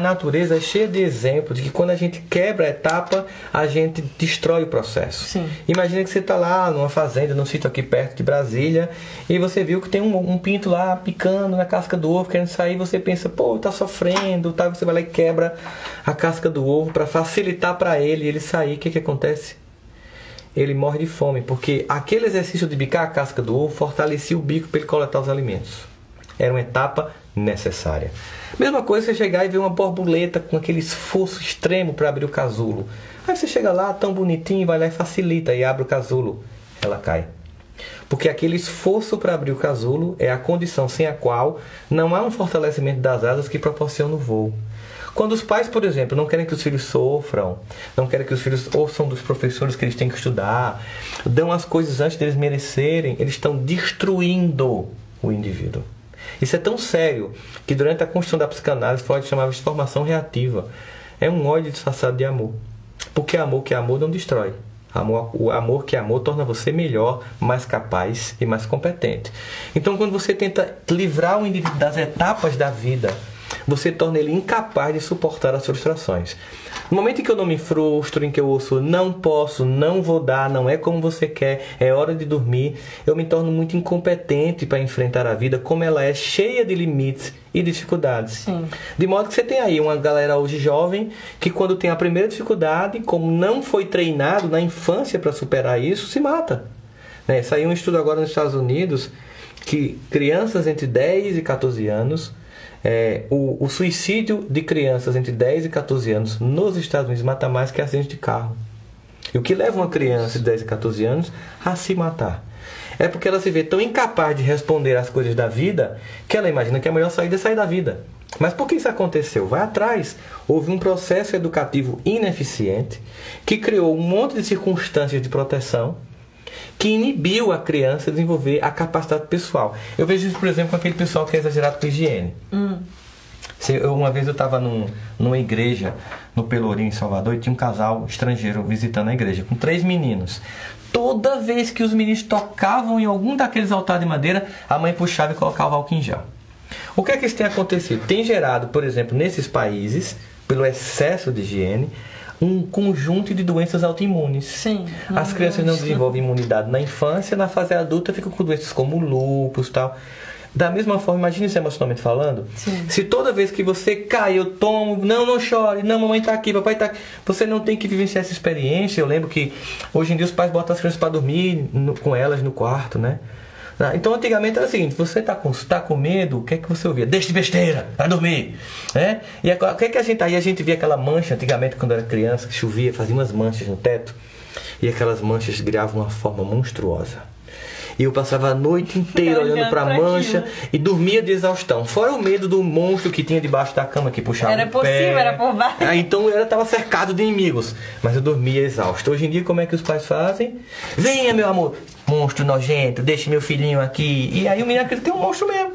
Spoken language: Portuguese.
A natureza é cheia de exemplos de que quando a gente quebra a etapa, a gente destrói o processo. Sim. Imagina que você está lá numa fazenda, num sítio aqui perto de Brasília, e você viu que tem um, um, pinto lá picando na casca do ovo, querendo sair, você pensa, pô, tá sofrendo, tá? Você vai lá e quebra a casca do ovo para facilitar para ele ele sair. O que, que acontece? Ele morre de fome, porque aquele exercício de bicar a casca do ovo fortalecia o bico para ele coletar os alimentos. Era uma etapa necessária. Mesma coisa você chegar e ver uma borboleta com aquele esforço extremo para abrir o casulo. Aí você chega lá, tão bonitinho, vai lá e facilita e abre o casulo. Ela cai. Porque aquele esforço para abrir o casulo é a condição sem a qual não há um fortalecimento das asas que proporciona o voo. Quando os pais, por exemplo, não querem que os filhos sofram, não querem que os filhos ouçam dos professores que eles têm que estudar, dão as coisas antes deles merecerem, eles estão destruindo o indivíduo. Isso é tão sério que durante a construção da psicanálise Freud chamava de formação reativa. É um ódio disfarçado de amor. Porque amor que é amor não destrói. Amor, o amor que é amor torna você melhor, mais capaz e mais competente. Então, quando você tenta livrar o indivíduo das etapas da vida, você torna ele incapaz de suportar as frustrações. No momento em que eu não me frustro, em que eu ouço não posso, não vou dar, não é como você quer, é hora de dormir, eu me torno muito incompetente para enfrentar a vida como ela é, cheia de limites e dificuldades. Sim. De modo que você tem aí uma galera hoje jovem que quando tem a primeira dificuldade, como não foi treinado na infância para superar isso, se mata. Né? Saiu um estudo agora nos Estados Unidos que crianças entre 10 e 14 anos é, o, o, suicídio de crianças entre 10 e 14 anos nos Estados Unidos mata mais que acidente de carro. E o que leva uma criança de 10 e 14 anos a se matar? É porque ela se vê tão incapaz de responder às coisas da vida que ela imagina que a melhor saída é sair da vida. Mas por que isso aconteceu? Vai atrás. Houve um processo educativo ineficiente que criou um monte de circunstâncias de proteção que inibiu a criança a desenvolver a capacidade pessoal. Eu vejo isso, por exemplo, com aquele pessoal que é exagerado com higiene. Hum. Uma vez eu estava num, numa igreja no Pelourinho, em Salvador, e tinha um casal estrangeiro visitando a igreja, com três meninos. Toda vez que os meninos tocavam em algum daqueles altares de madeira, a mãe puxava e colocava álcool em gel. O que é que isso tem acontecido? Tem gerado, por exemplo, nesses países, pelo excesso de higiene, um conjunto de doenças autoimunes. Sim. As crianças não desenvolvem imunidade na infância, na fase adulta ficam com doenças como lúpus tal. Da mesma forma, imagine isso emocionalmente falando. Sim. Se toda vez que você cai, eu tomo, não, não chore, não, mamãe tá aqui, papai tá aqui. Você não tem que vivenciar essa experiência. Eu lembro que hoje em dia os pais botam as crianças para dormir no, com elas no quarto, né? Ah, então antigamente era o seguinte, você está com, tá com medo, o que é que você ouvia? Deixa de besteira, vai dormir. É? E o que é que a gente aí a gente via aquela mancha antigamente quando era criança, que chovia, fazia umas manchas no teto, e aquelas manchas criavam uma forma monstruosa. E eu passava a noite inteira olhando para a mancha aquilo. e dormia de exaustão. Fora o medo do monstro que tinha debaixo da cama que puxava Era o possível, pé. era por baixo. Ah, então eu estava cercado de inimigos, mas eu dormia exausto. Hoje em dia, como é que os pais fazem? Venha, meu amor, monstro nojento, deixe meu filhinho aqui. E aí o menino acredita que tem um monstro mesmo.